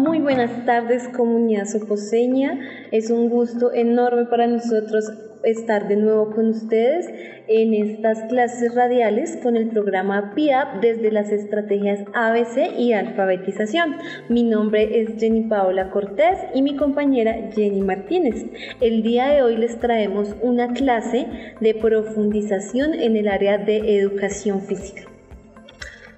Muy buenas tardes comunidad soposeña. Es un gusto enorme para nosotros estar de nuevo con ustedes en estas clases radiales con el programa PIAP desde las estrategias ABC y alfabetización. Mi nombre es Jenny Paola Cortés y mi compañera Jenny Martínez. El día de hoy les traemos una clase de profundización en el área de educación física.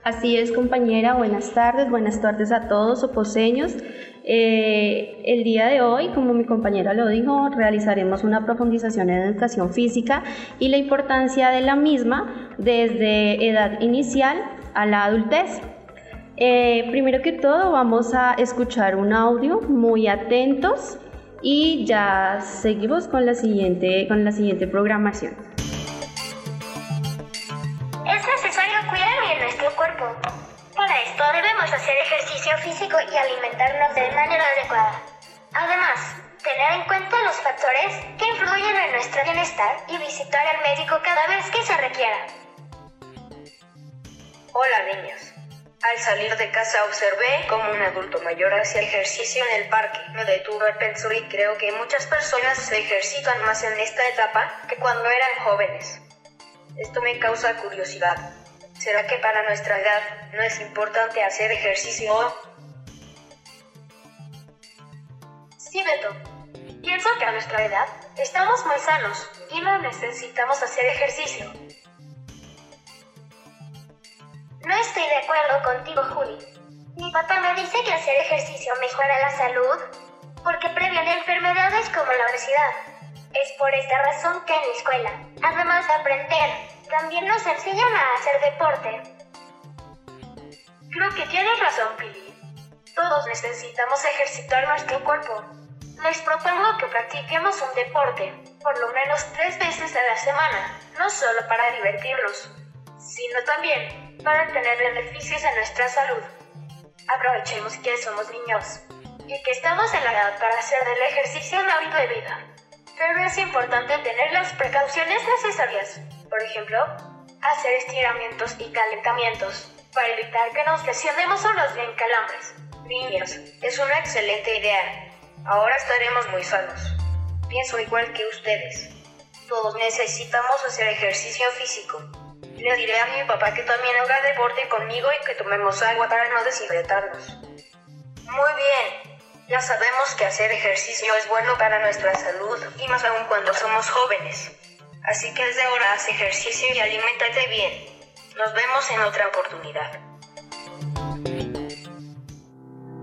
Así es, compañera. Buenas tardes. Buenas tardes a todos oposeños. Eh, el día de hoy, como mi compañera lo dijo, realizaremos una profundización en educación física y la importancia de la misma desde edad inicial a la adultez. Eh, primero que todo, vamos a escuchar un audio muy atentos y ya seguimos con la siguiente, con la siguiente programación. Debemos hacer ejercicio físico y alimentarnos de manera adecuada. Además, tener en cuenta los factores que influyen en nuestro bienestar y visitar al médico cada vez que se requiera. Hola niños. Al salir de casa observé como un adulto mayor hacía ejercicio en el parque. Me detuve a pensar y creo que muchas personas se ejercitan más en esta etapa que cuando eran jóvenes. Esto me causa curiosidad. ¿Será que para nuestra edad no es importante hacer ejercicio? Sí, Beto. Pienso que a nuestra edad estamos muy sanos y no necesitamos hacer ejercicio. No estoy de acuerdo contigo, Juli. Mi papá me dice que hacer ejercicio mejora la salud porque previene enfermedades como la obesidad. Es por esta razón que en la escuela, además de aprender también nos enseñan a hacer deporte. Creo que tienes razón, Pili. Todos necesitamos ejercitar nuestro cuerpo. Les propongo que practiquemos un deporte, por lo menos tres veces a la semana, no solo para divertirnos, sino también para tener beneficios en nuestra salud. Aprovechemos que somos niños y que estamos en la edad para hacer del ejercicio un hábito de vida. Pero es importante tener las precauciones necesarias. Por ejemplo, hacer estiramientos y calentamientos para evitar que nos lesionemos o nos den calambres. Niños, es una excelente idea. Ahora estaremos muy sanos. Pienso igual que ustedes. Todos necesitamos hacer ejercicio físico. Le diré a mi papá que también haga deporte conmigo y que tomemos agua para no deshidratarnos. Muy bien. Ya sabemos que hacer ejercicio es bueno para nuestra salud y más aún cuando somos jóvenes. Así que desde ahora haz ejercicio y alimentate bien. Nos vemos en otra oportunidad.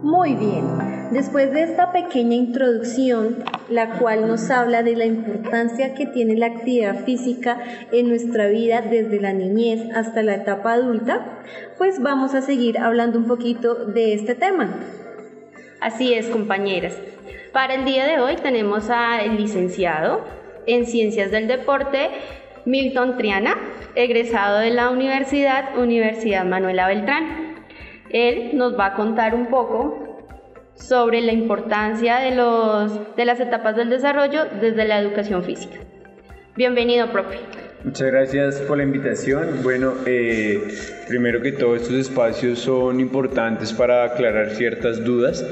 Muy bien, después de esta pequeña introducción, la cual nos habla de la importancia que tiene la actividad física en nuestra vida desde la niñez hasta la etapa adulta, pues vamos a seguir hablando un poquito de este tema. Así es, compañeras. Para el día de hoy tenemos al licenciado en Ciencias del Deporte, Milton Triana, egresado de la Universidad Universidad Manuela Beltrán. Él nos va a contar un poco sobre la importancia de, los, de las etapas del desarrollo desde la educación física. Bienvenido, profe. Muchas gracias por la invitación. Bueno, eh, primero que todo, estos espacios son importantes para aclarar ciertas dudas.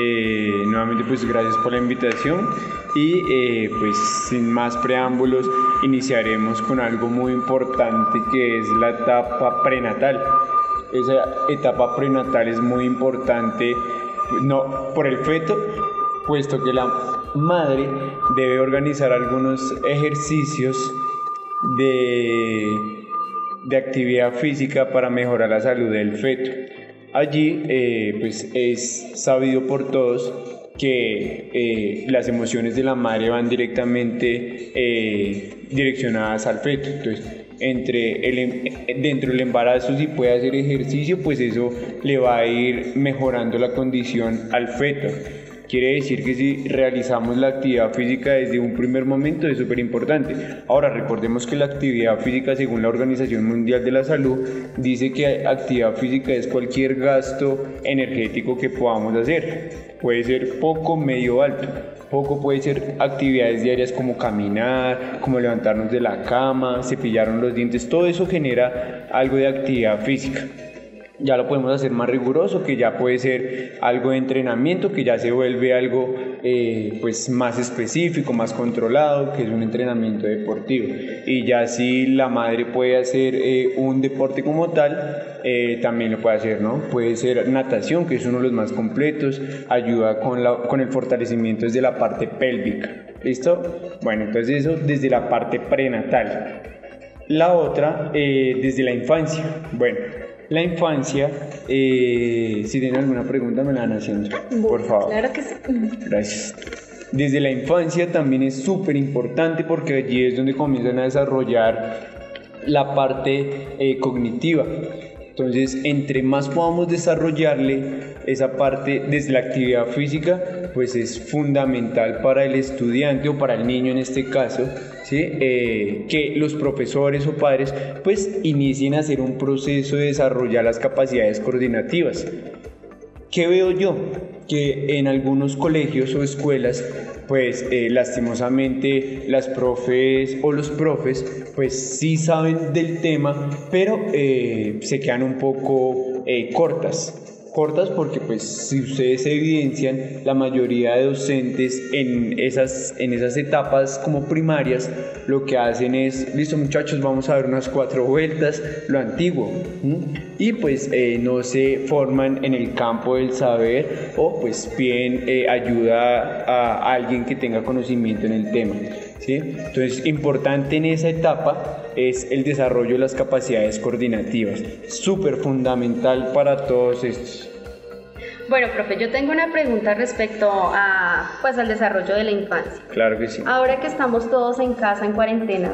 Eh, nuevamente, pues gracias por la invitación y eh, pues sin más preámbulos iniciaremos con algo muy importante que es la etapa prenatal. Esa etapa prenatal es muy importante no por el feto, puesto que la madre debe organizar algunos ejercicios de, actividad física para mejorar la salud del feto. Allí eh, pues es sabido por todos que eh, las emociones de la madre van directamente eh, direccionadas al feto. Entonces, entre em, dentro del embarazo, si puede hacer ejercicio, pues eso le va a ir mejorando la condición al feto. Quiere decir que si realizamos la actividad física desde un primer momento es súper importante. Ahora recordemos que la actividad física según la Organización Mundial de la Salud dice que actividad física es cualquier gasto energético que podamos hacer. Puede ser poco, medio, alto. Poco puede ser actividades diarias como caminar, como levantarnos de la cama, cepillarnos los dientes. Todo eso genera algo de actividad física. Ya lo podemos hacer más riguroso, que ya puede ser algo de entrenamiento, que ya se vuelve algo eh, pues más específico, más controlado, que es un entrenamiento deportivo. Y ya si la madre puede hacer eh, un deporte como tal, eh, también lo puede hacer, ¿no? Puede ser natación, que es uno de los más completos, ayuda con, la, con el fortalecimiento desde la parte pélvica. ¿Listo? Bueno, entonces eso desde la parte prenatal. La otra, desde la infancia. Bueno, la infancia. Eh, si tienen alguna pregunta, me la van haciendo, por favor. Claro que sí. Gracias. Desde la infancia también es súper importante porque allí es donde comienzan a desarrollar la parte eh, cognitiva. Entonces, entre más podamos desarrollarle esa parte desde la actividad física, pues es fundamental para el estudiante o para el niño en este caso, ¿sí? Eh, que los profesores o padres pues inicien a hacer un proceso de desarrollar las capacidades coordinativas. ¿Qué veo yo? Que en algunos colegios o escuelas, pues eh, lastimosamente las profes o los profes, pues sí saben del tema, pero eh, se quedan un poco eh, cortas cortas porque pues si ustedes evidencian la mayoría de docentes en esas, en esas etapas como primarias lo que hacen es listo muchachos vamos a dar unas cuatro vueltas lo antiguo y pues eh, no se forman en el campo del saber o pues piden eh, ayuda a alguien que tenga conocimiento en el tema ¿sí? entonces importante en esa etapa es el desarrollo de las capacidades coordinativas, súper fundamental para todos estos. Bueno, profe, yo tengo una pregunta respecto a, pues, al desarrollo de la infancia. Claro que sí. Ahora que estamos todos en casa, en cuarentena,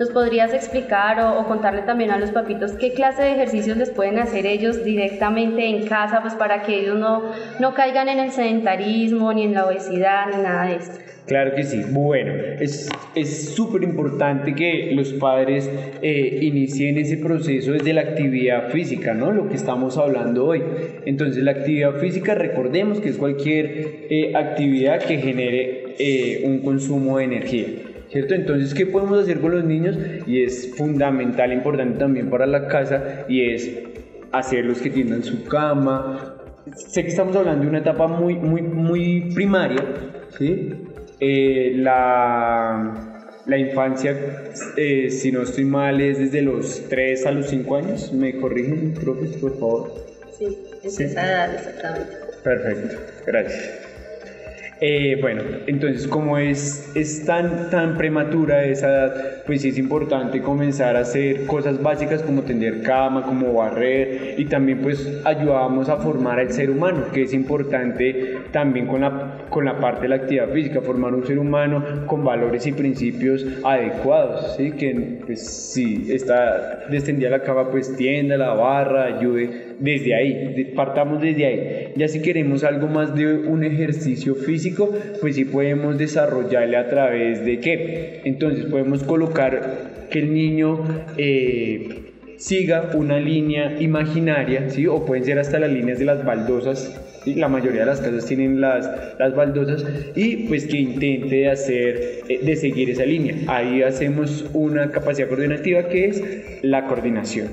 ¿nos podrías explicar o, contarle también a los papitos qué clase de ejercicios les pueden hacer ellos directamente en casa, pues para que ellos no, no caigan en el sedentarismo, ni en la obesidad, ni nada de esto? Claro que sí. Bueno, es súper importante que los padres eh, inicien ese proceso desde la actividad física, ¿no? Lo que estamos hablando hoy. Entonces, la actividad física, recordemos que es cualquier eh, actividad que genere eh, un consumo de energía. ¿Cierto? Entonces, ¿qué podemos hacer con los niños? Y es fundamental, importante también para la casa, y es hacerlos que tiendan su cama. Sé que estamos hablando de una etapa muy, muy, muy primaria, ¿sí? Eh, la, la, infancia, eh, si no estoy mal, es desde los 3 a los 5 años. ¿Me corrigen, profes, por favor? Sí, es esa edad exactamente. Perfecto, gracias. Eh, bueno, entonces como es, es tan, tan prematura esa edad, pues sí es importante comenzar a hacer cosas básicas como tender cama, como barrer y también pues ayudamos a formar al ser humano, que es importante también con la, con la parte de la actividad física, formar un ser humano con valores y principios adecuados, ¿sí? que pues si está descendida la cama pues tienda la barra, ayude desde ahí, partamos desde ahí. Ya si queremos algo más de un ejercicio físico, pues sí podemos desarrollarle a través de qué. Entonces podemos colocar que el niño eh, siga una línea imaginaria, ¿sí? o pueden ser hasta las líneas de las baldosas. La mayoría de las casas tienen las, las baldosas y pues que intente hacer, eh, de seguir esa línea. Ahí hacemos una capacidad coordinativa que es la coordinación.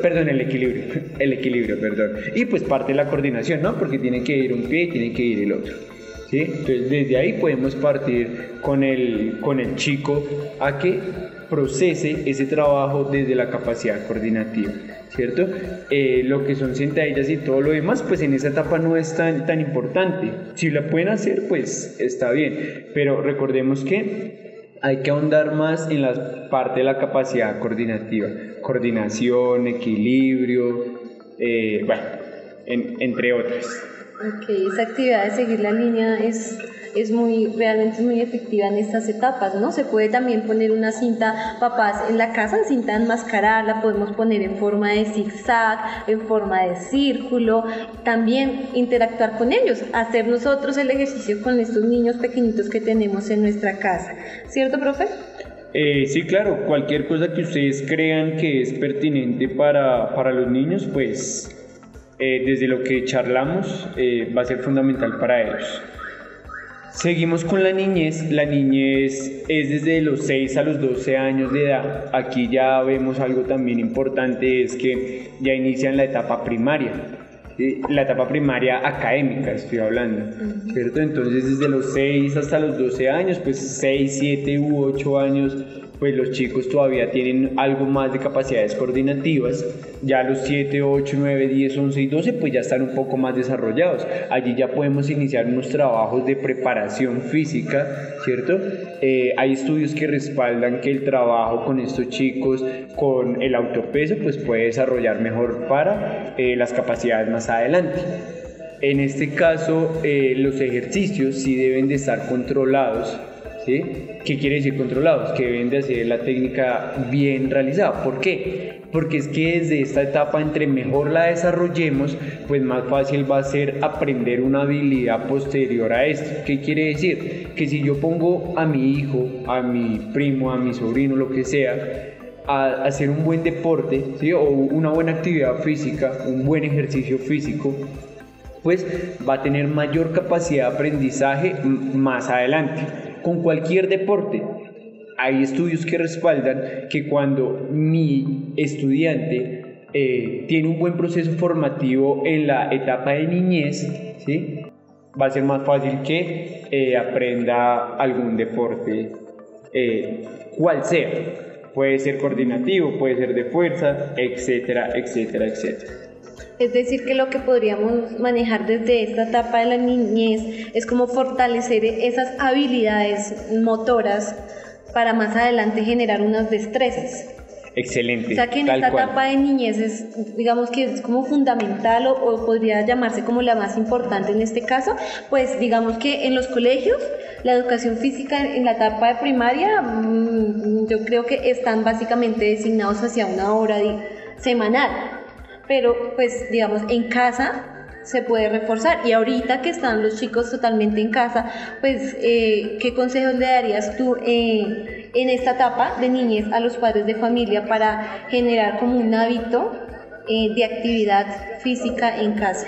Perdón, el equilibrio. El equilibrio, perdón. Y pues parte de la coordinación, ¿no? Porque tiene que ir un pie y tiene que ir el otro. Entonces desde ahí podemos partir con el, con el chico a que procese ese trabajo desde la capacidad coordinativa, ¿cierto? Eh, lo que son sentadillas y todo lo demás, pues en esa etapa no es tan, tan importante. Si la pueden hacer, pues está bien, pero recordemos que hay que ahondar más en la parte de la capacidad coordinativa, coordinación, equilibrio, eh, bueno, entre otras. Ok, esa actividad de seguir la línea es es muy, realmente muy efectiva en estas etapas, ¿no? Se puede también poner una cinta papás en la casa, cinta enmascarada, la podemos poner en forma de zigzag, en forma de círculo, también interactuar con ellos, hacer nosotros el ejercicio con estos niños pequeñitos que tenemos en nuestra casa, ¿cierto, profe? Eh, sí, claro, cualquier cosa que ustedes crean que es pertinente para, para los niños, pues eh, desde lo que charlamos eh, va a ser fundamental para ellos. Seguimos con la niñez. La niñez es desde los 6 a los 12 años de edad. Aquí ya vemos algo también importante, es que ya inician la etapa primaria. La etapa primaria académica, estoy hablando, ¿cierto? Entonces desde los 6 hasta los 12 años, pues 6, 7 u 8 años pues los chicos todavía tienen algo más de capacidades coordinativas, ya los 7, 8, 9, 10, 11 y 12 pues ya están un poco más desarrollados. Allí ya podemos iniciar unos trabajos de preparación física, ¿cierto? Eh, hay estudios que respaldan que el trabajo con estos chicos con el autopeso pues puede desarrollar mejor para eh, las capacidades más adelante. En este caso, eh, los ejercicios sí deben de estar controlados ¿Qué quiere decir controlados? Que deben de hacer la técnica bien realizada. ¿Por qué? Porque es que desde esta etapa, entre mejor la desarrollemos, pues más fácil va a ser aprender una habilidad posterior a esto. ¿Qué quiere decir? Que si yo pongo a mi hijo, a mi primo, a mi sobrino, lo que sea, a hacer un buen deporte o una buena actividad física, un buen ejercicio físico, pues va a tener mayor capacidad de aprendizaje más adelante con cualquier deporte. Hay estudios que respaldan que cuando mi estudiante eh, tiene un buen proceso formativo en la etapa de niñez, ¿sí? va a ser más fácil que eh, aprenda algún deporte, eh, cual sea. Puede ser coordinativo, puede ser de fuerza, etcétera, etcétera, etcétera. Es decir, que lo que podríamos manejar desde esta etapa de la niñez es como fortalecer esas habilidades motoras para más adelante generar unas destrezas. Excelente. O sea que en esta etapa de niñez es, digamos que es como fundamental o, podría llamarse como la más importante en este caso, pues digamos que en los colegios la educación física en la etapa de primaria mm, yo creo que están básicamente designados hacia una hora semanal pero pues digamos en casa se puede reforzar. Y ahorita que están los chicos totalmente en casa, pues eh, ¿qué consejos le darías tú eh, en esta etapa de niñez a los padres de familia para generar como un hábito eh, de actividad física en casa?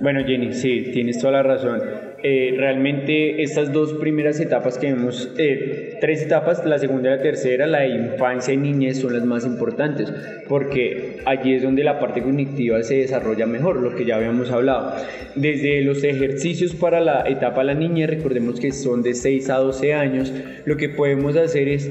Bueno, Jenny, sí, tienes toda la razón. Eh, realmente estas dos primeras etapas que vemos, eh, tres etapas, la segunda y la tercera, la de infancia y niñez son las más importantes, porque allí es donde la parte cognitiva se desarrolla mejor, lo que ya habíamos hablado. Desde los ejercicios para la etapa de la niñez, recordemos que son de 6 a 12 años, lo que podemos hacer es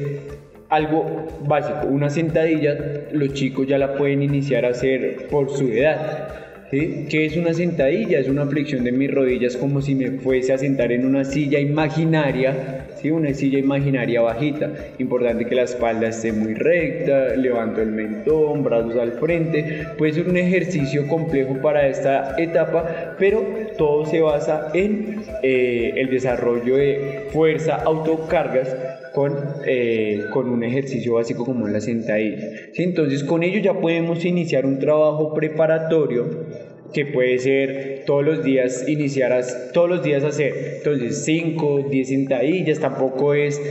algo básico, una sentadilla, los chicos ya la pueden iniciar a hacer por su edad ¿Qué es una sentadilla? Es una flexión de mis rodillas como si me fuese a sentar en una silla imaginaria, una silla imaginaria bajita. Importante que la espalda esté muy recta, levanto el mentón, brazos al frente. Puede ser un ejercicio complejo para esta etapa, pero todo se basa en eh, el desarrollo de fuerza, autocargas con, eh, con un ejercicio básico como la sentadilla. ¿Sí? Entonces con ello ya podemos iniciar un trabajo preparatorio que puede ser todos los días iniciar todos los días hacer entonces 5, 10 sentadillas tampoco es,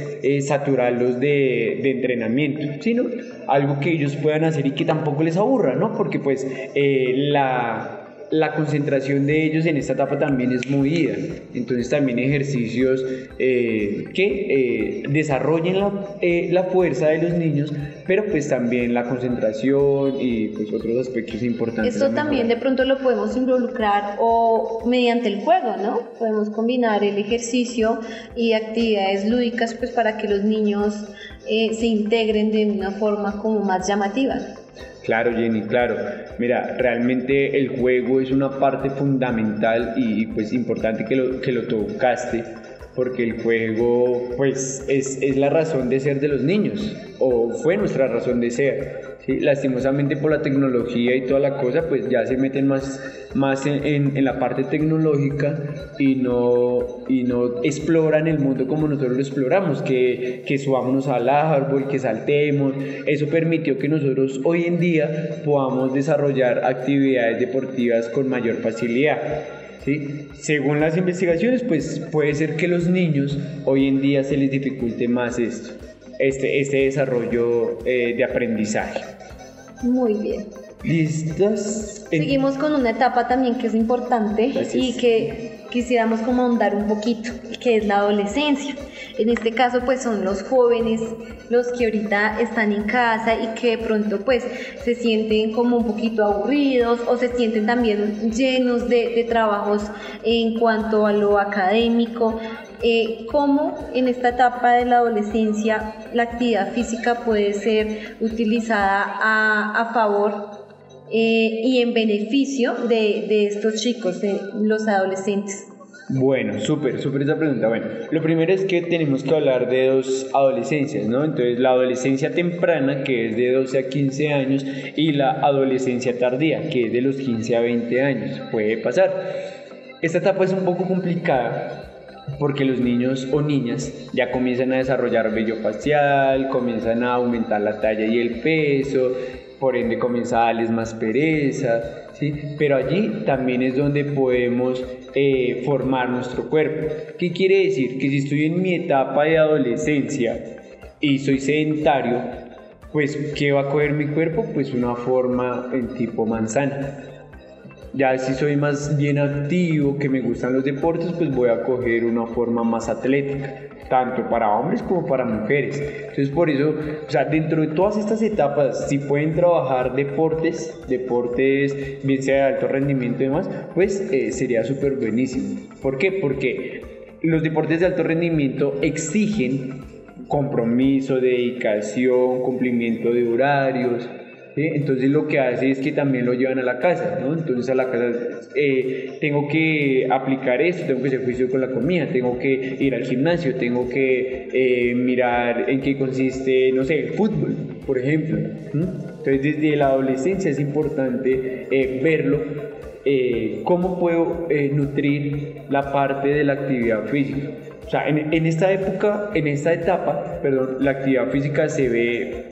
saturarlos de, de, entrenamiento sino algo que ellos puedan hacer y que tampoco les aburra ¿no? porque pues eh, la la concentración de ellos en esta etapa también es movida. Entonces también ejercicios eh, que eh, desarrollen la, eh, la, fuerza de los niños, pero pues también la concentración y pues otros aspectos importantes. Esto también de pronto lo podemos involucrar o mediante el juego, ¿no? Podemos combinar el ejercicio y actividades lúdicas pues para que los niños se integren de una forma como más llamativa. Claro, Jenny, claro. Mira, realmente el juego es una parte fundamental y pues importante que lo, que lo tocaste porque el juego pues es, es, la razón de ser de los niños o fue nuestra razón de ser. ¿sí? Lastimosamente por la tecnología y toda la cosa pues ya se meten más, más en, en, la parte tecnológica y no, y no exploran el mundo como nosotros lo exploramos, que, que subámonos al árbol, que saltemos. Eso permitió que nosotros hoy en día podamos desarrollar actividades deportivas con mayor facilidad. Según las investigaciones, pues puede ser que los niños hoy en día se les dificulte más esto, este, este desarrollo eh, de aprendizaje. Muy bien. ¿Listos? Seguimos con una etapa también que es importante y que quisiéramos como ahondar un poquito, que es la adolescencia. En este caso pues son los jóvenes los que ahorita están en casa y que de pronto pues se sienten como un poquito aburridos o se sienten también llenos de, trabajos en cuanto a lo académico. Eh, cómo en esta etapa de la adolescencia la actividad física puede ser utilizada a, favor eh, y en beneficio de, de estos chicos, de los adolescentes. Bueno, súper, súper esa pregunta. Bueno, lo primero es que tenemos que hablar de dos adolescencias, ¿no? Entonces, la adolescencia temprana, que es de 12 a 15 años, y la adolescencia tardía, que es de los 15 a 20 años. Puede pasar. Esta etapa es un poco complicada porque los niños o niñas ya comienzan a desarrollar vello facial, comienzan a aumentar la talla y el peso, por ende comienza a darles más pereza, ¿sí? Pero allí también es donde podemos eh, formar nuestro cuerpo. ¿Qué quiere decir? Que si estoy en mi etapa de adolescencia y soy sedentario, pues ¿qué va a coger mi cuerpo? Pues una forma en tipo manzana. Ya si soy más bien activo, que me gustan los deportes, pues voy a coger una forma más atlética, tanto para hombres como para mujeres. Entonces por eso, o sea, dentro de todas estas etapas, si pueden trabajar deportes, deportes bien sea de alto rendimiento y demás, pues eh, sería súper buenísimo. ¿Por qué? Porque los deportes de alto rendimiento exigen compromiso, dedicación, cumplimiento de horarios, entonces lo que hace es que también lo llevan a la casa, ¿no? Entonces a la casa eh, tengo que aplicar esto, tengo que hacer juicio con la comida, tengo que ir al gimnasio, tengo que eh, mirar en qué consiste, no sé, el fútbol, por ejemplo. Entonces desde la adolescencia es importante eh, verlo, cómo puedo nutrir la parte de la actividad física. O sea, en, en esta época, en esta etapa, perdón, la actividad física se ve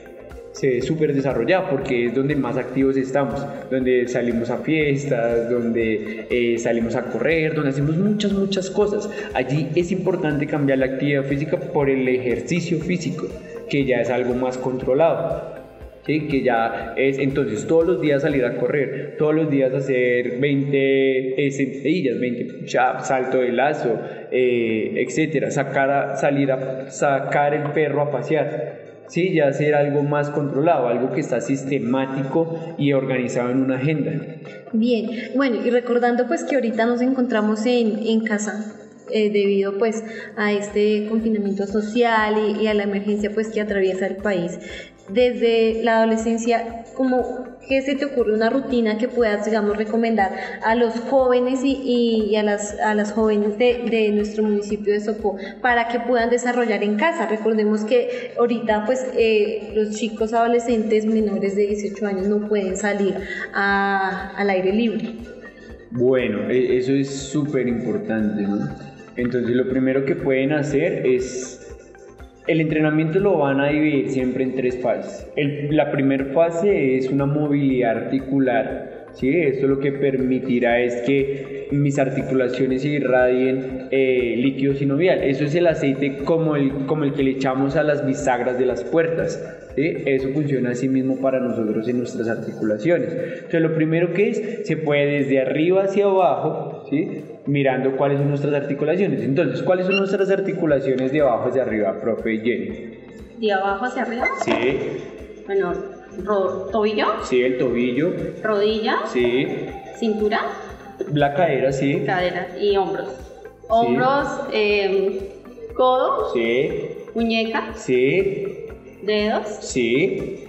se ve súper desarrollada porque es donde más activos estamos, donde salimos a fiestas, donde eh, salimos a correr, donde hacemos muchas, muchas cosas. Allí es importante cambiar la actividad física por el ejercicio físico, que ya es algo más controlado. Que ya es entonces todos los días salir a correr, todos los días hacer 20 eh, sentadillas, 20 push-ups, salto de lazo, eh, etcétera, sacar salir a sacar el perro a pasear, ¿sí? ya ser algo más controlado, algo que está sistemático y organizado en una agenda. Bien, bueno, y recordando pues que ahorita nos encontramos en, en casa, eh, debido pues a este confinamiento social y, y, a la emergencia pues que atraviesa el país desde la adolescencia, como ¿qué se te ocurre una rutina que puedas, digamos, recomendar a los jóvenes y, a, las, a las jóvenes de, nuestro municipio de Sopó para que puedan desarrollar en casa? Recordemos que ahorita, pues, eh, los chicos adolescentes menores de 18 años no pueden salir al aire libre. Bueno, e, eso es súper importante, ¿no? Entonces, lo primero que pueden hacer es el entrenamiento lo van a dividir siempre en tres fases. la primera fase es una movilidad articular. ¿sí? Esto lo que permitirá es que mis articulaciones irradien eh, líquido sinovial. Eso es el aceite como el, como el que le echamos a las bisagras de las puertas. Eso funciona así mismo para nosotros en nuestras articulaciones. Entonces, lo primero que es, se puede desde arriba hacia abajo, ¿sí? Mirando cuáles son nuestras articulaciones. Entonces, ¿cuáles son nuestras articulaciones de abajo hacia arriba, profe Jenny? ¿De abajo hacia arriba? Sí. Bueno, ¿tobillo? Sí, el tobillo. ¿Rodilla? Sí. ¿Cintura? La cadera, sí. Cadera y hombros. Hombros, eh, codo. Sí. Muñeca. Sí. Dedos. Sí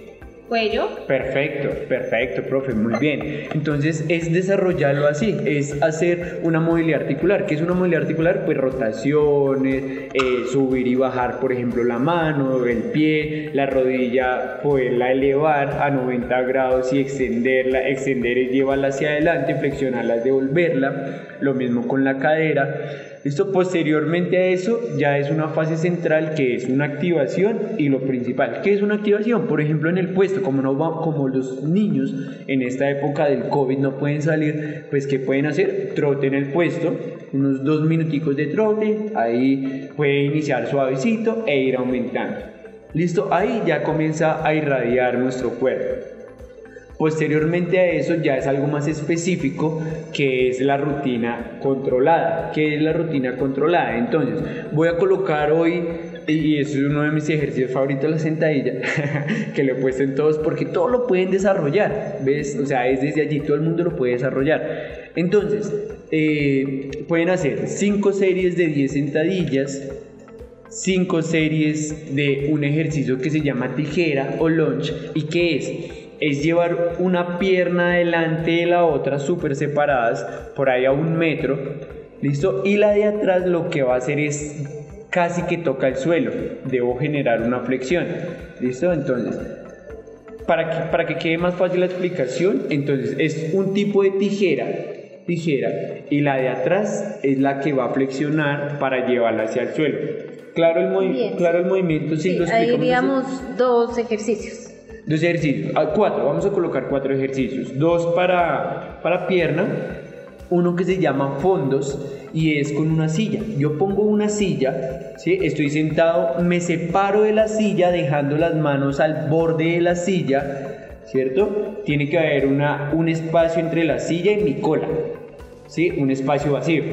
cuello. Perfecto, perfecto, profe, muy bien. Entonces es desarrollarlo así, es hacer una movilidad articular. ¿Qué es una movilidad articular? Pues rotaciones, eh, subir y bajar, por ejemplo, la mano, el pie, la rodilla, poderla elevar a 90 grados y extenderla, extender y llevarla hacia adelante, flexionarla, devolverla. Lo mismo con la cadera esto posteriormente a eso ya es una fase central que es una activación y lo principal. ¿Qué es una activación? Por ejemplo, en el puesto, como, no como los niños en esta época del COVID no pueden salir, pues ¿qué pueden hacer? Trote en el puesto, unos dos minuticos de trote, ahí puede iniciar suavecito e ir aumentando. Listo, ahí ya comienza a irradiar nuestro cuerpo. Posteriormente a eso ya es algo más específico que es la rutina controlada. ¿Qué es la rutina controlada? Entonces, voy a colocar hoy, y eso es uno de mis ejercicios favoritos, la sentadilla, que le he en todos porque todos lo pueden desarrollar, ¿ves? O sea, es desde allí, todo el mundo lo puede desarrollar. Entonces, eh, pueden hacer 5 series de 10 sentadillas, 5 series de un ejercicio que se llama tijera o lunge y que es es llevar una pierna delante de la otra súper separadas por ahí a un metro listo y la de atrás lo que va a hacer es casi que toca el suelo. Debo generar una flexión listo entonces para que, para que quede más fácil la explicación entonces es un tipo de tijera tijera y la de atrás es la que va a flexionar para llevarla hacia el suelo. Claro el, claro el movimiento sí, sí ahí diríamos dos ejercicios Dos ejercicios, ah, cuatro, vamos a colocar cuatro ejercicios. Dos para, para pierna, uno que se llama fondos y es con una silla. Yo pongo una silla, ¿sí? estoy sentado, me separo de la silla dejando las manos al borde de la silla, ¿cierto? Tiene que haber una, un espacio entre la silla y mi cola, ¿sí? un espacio vacío.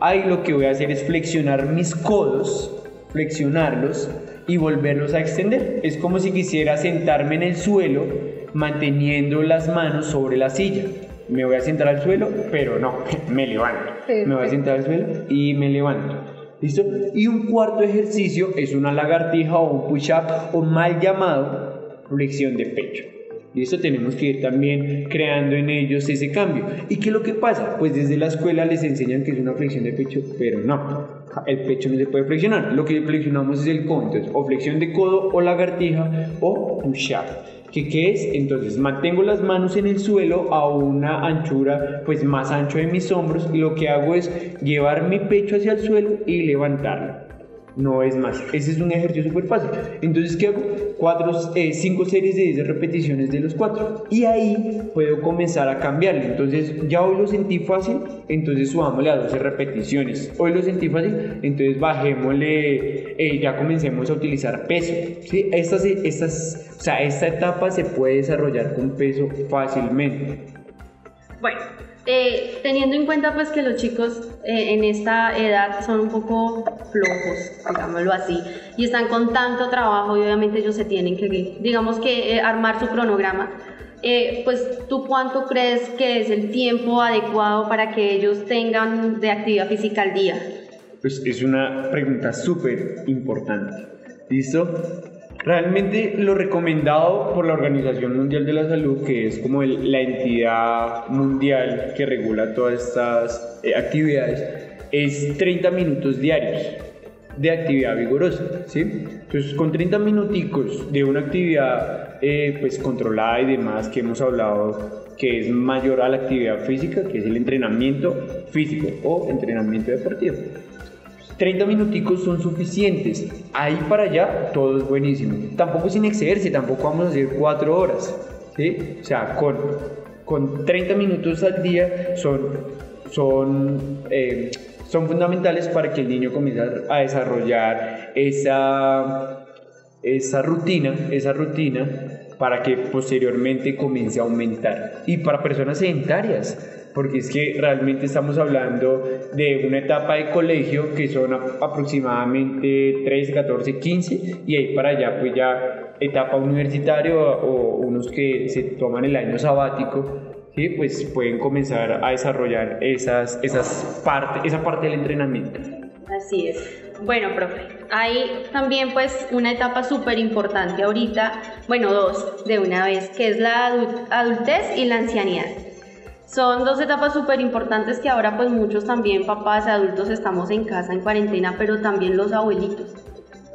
Ahí lo que voy a hacer es flexionar mis codos, flexionarlos y volverlos a extender. Es como si quisiera sentarme en el suelo manteniendo las manos sobre la silla. Me voy a sentar al suelo, pero no, me levanto. Me voy a sentar al suelo y me levanto. ¿Listo? Y un cuarto ejercicio es una lagartija o un push-up o mal llamado flexión de pecho. Y eso tenemos que ir también creando en ellos ese cambio. ¿Y qué es lo que pasa? Pues desde la escuela les enseñan que es una flexión de pecho, pero no el pecho no se puede flexionar. Lo que flexionamos es el codo. Entonces, o flexión de codo o lagartija o push-up. ¿Qué, ¿Qué es? Entonces, mantengo las manos en el suelo a una anchura pues más ancho de mis hombros y lo que hago es llevar mi pecho hacia el suelo y levantarlo no es más. Ese es un ejercicio súper fácil. Entonces, ¿qué hago? Cuatro, eh, cinco series de 10 repeticiones de los cuatro. Y ahí puedo comenzar a cambiarle. Entonces, ya hoy lo sentí fácil, entonces subámosle a 12 repeticiones. Hoy lo sentí fácil, entonces bajémosle, eh, ya comencemos a utilizar peso. ¿sí? Estas, estas, o sea, esta etapa se puede desarrollar con peso fácilmente. Bueno, eh, teniendo en cuenta pues que los chicos eh, en esta edad son un poco flojos, digámoslo así, y están con tanto trabajo y obviamente ellos se tienen que, digamos que, eh, armar su cronograma. pues tú cuánto crees que es el tiempo adecuado para que ellos tengan de actividad física al día? Pues es una pregunta súper importante. ¿Listo? Realmente lo recomendado por la Organización Mundial de la Salud, que es como la entidad mundial que regula todas estas eh, actividades, es 30 minutos diarios de actividad vigorosa, ¿sí? Entonces, con 30 minuticos de una actividad eh, pues controlada y demás que hemos hablado, que es mayor a la actividad física, que es el entrenamiento físico o entrenamiento deportivo. 30 minuticos son suficientes. Ahí para allá todo es buenísimo. Tampoco sin excederse, tampoco vamos a hacer 4 horas. ¿sí? O sea, con, con 30 minutos al día son, son, eh, son fundamentales para que el niño comience a desarrollar esa, esa rutina, esa rutina para que posteriormente comience a aumentar. Y para personas sedentarias, porque es que realmente estamos hablando de una etapa de colegio que son aproximadamente 13, 14, 15 y ahí para allá pues ya etapa universitaria o, unos que se toman el año sabático, ¿sí? pues pueden comenzar a desarrollar esas, esas parte, esa parte del entrenamiento. Así es. Bueno, profe, hay también pues una etapa súper importante ahorita, bueno, dos de una vez, que es la adultez y la ancianidad. Son dos etapas súper importantes que ahora pues muchos también papás y adultos estamos en casa en cuarentena, pero también los abuelitos,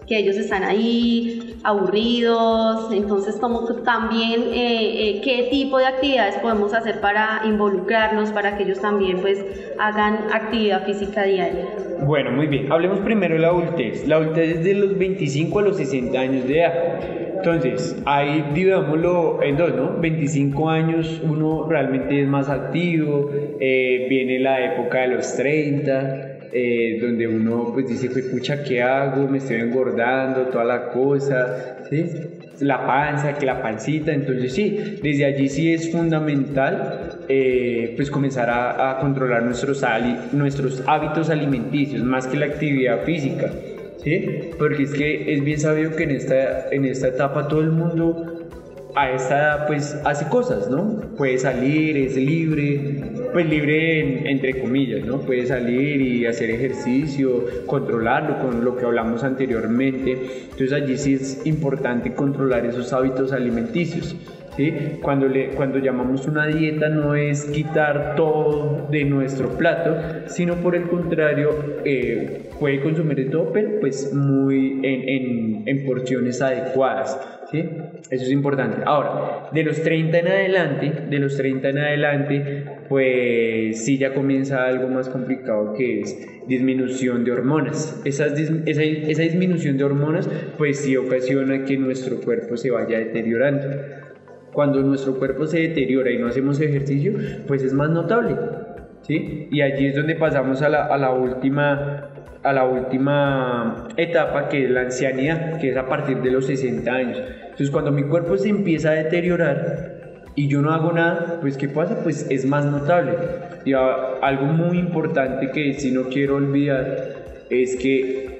que ellos están ahí aburridos, entonces como también eh, eh, qué tipo de actividades podemos hacer para involucrarlos, para que ellos también pues hagan actividad física diaria. Bueno, muy bien, hablemos primero de la adultez. La adultez es de los 25 a los 60 años de edad. Entonces, ahí digámoslo en dos, ¿no? 25 años uno realmente es más activo, eh, viene la época de los 30, eh, donde uno pues dice, pues pucha, ¿qué hago? Me estoy engordando, toda la cosa, ¿sí? la panza, que la pancita, entonces sí, desde allí sí es fundamental eh, pues comenzar a, controlar nuestros, nuestros hábitos alimenticios más que la actividad física, ¿sí? Porque es que es bien sabido que en esta, en esta etapa todo el mundo a esta edad pues hace cosas, ¿no? Puede salir, es libre, pues libre entre comillas, ¿no? Puede salir y hacer ejercicio, controlarlo con lo que hablamos anteriormente. Entonces allí sí es importante controlar esos hábitos alimenticios. ¿Sí? Cuando, le, cuando llamamos una dieta no es quitar todo de nuestro plato, sino por el contrario, eh, puede consumir de todo, pero pues muy en, en, en porciones adecuadas. Eso es importante. Ahora, de los 30 en adelante, de los 30 en adelante, pues sí ya comienza algo más complicado que es disminución de hormonas. esa, esa disminución de hormonas, pues sí ocasiona que nuestro cuerpo se vaya deteriorando. Cuando nuestro cuerpo se deteriora y no hacemos ejercicio, pues es más notable. ¿Sí? Y allí es donde pasamos a la, a la última a la última etapa que es la ancianidad, que es a partir de los 60 años. Entonces cuando mi cuerpo se empieza a deteriorar y yo no hago nada, pues ¿qué pasa? Pues es más notable. Y algo muy importante que si no quiero olvidar es que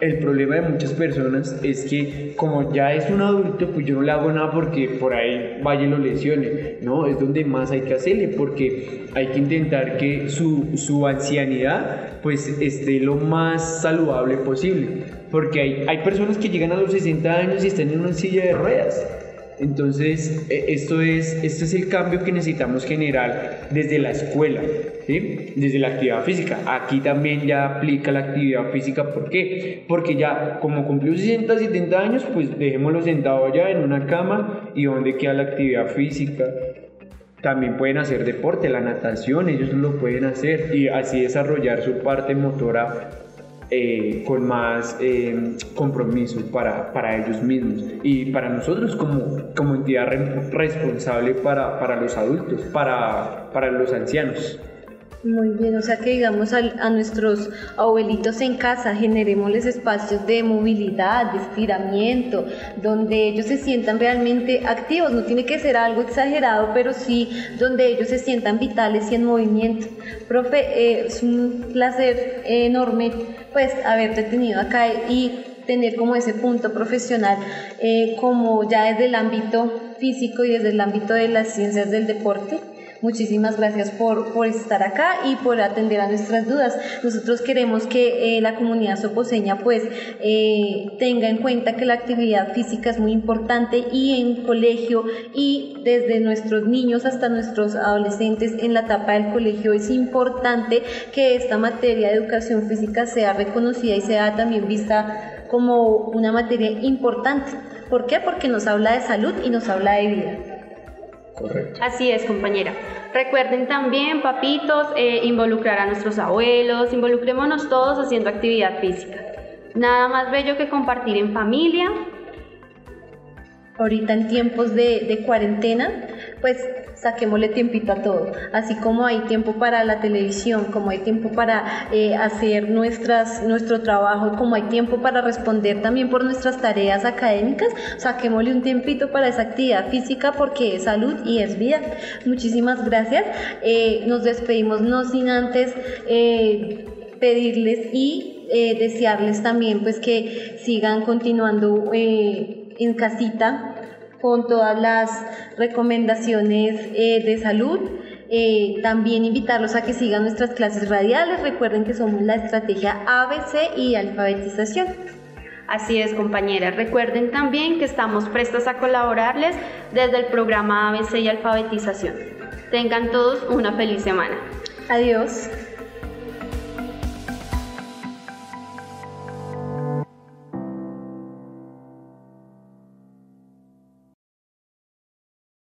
el problema de muchas personas es que como ya es un adulto, pues yo no le hago nada porque por ahí vaya y lo lesione. No, es donde más hay que hacerle porque hay que intentar que su, su ancianidad pues esté lo más saludable posible. Porque hay, hay personas que llegan a los 60 años y están en una silla de ruedas entonces, e, esto es, este es el cambio que necesitamos generar desde la escuela, desde la actividad física. Aquí también ya aplica la actividad física, ¿por qué? Porque ya como cumplió 60, 70 años, pues dejémoslo sentado allá en una cama y donde queda la actividad física. También pueden hacer deporte, la natación, ellos lo pueden hacer y así desarrollar su parte motora eh, con más eh, compromiso para, para, ellos mismos y para nosotros como, como entidad responsable para, para los adultos, para, para los ancianos. Muy bien, o sea que digamos a, a, nuestros abuelitos en casa generémosles espacios de movilidad, de estiramiento, donde ellos se sientan realmente activos, no tiene que ser algo exagerado, pero sí donde ellos se sientan vitales y en movimiento. Profe, eh, es un placer enorme pues haberte tenido acá y tener como ese punto profesional, eh, como ya desde el ámbito físico y desde el ámbito de las ciencias del deporte. Muchísimas gracias por, por, estar acá y por atender a nuestras dudas. Nosotros queremos que eh, la comunidad soposeña pues eh, tenga en cuenta que la actividad física es muy importante y en colegio y desde nuestros niños hasta nuestros adolescentes en la etapa del colegio es importante que esta materia de educación física sea reconocida y sea también vista como una materia importante. ¿Por qué? Porque nos habla de salud y nos habla de vida. Así es, compañera. Recuerden también, papitos, eh, involucrar a nuestros abuelos, involucrémonos todos haciendo actividad física. Nada más bello que compartir en familia. Ahorita en tiempos de, de cuarentena, pues saquémosle tiempito a todo. Así como hay tiempo para la televisión, como hay tiempo para eh, hacer nuestras, nuestro trabajo, como hay tiempo para responder también por nuestras tareas académicas, saquémosle un tiempito para esa actividad física porque es salud y es vida. Muchísimas gracias. Eh, nos despedimos no sin antes eh, pedirles y desearles también pues que sigan continuando en casita con todas las recomendaciones eh, de salud. Eh, también invitarlos a que sigan nuestras clases radiales. Recuerden que somos la estrategia ABC y alfabetización. Así es, compañeras. Recuerden también que estamos prestos a colaborarles desde el programa ABC y alfabetización. Tengan todos una feliz semana. Adiós.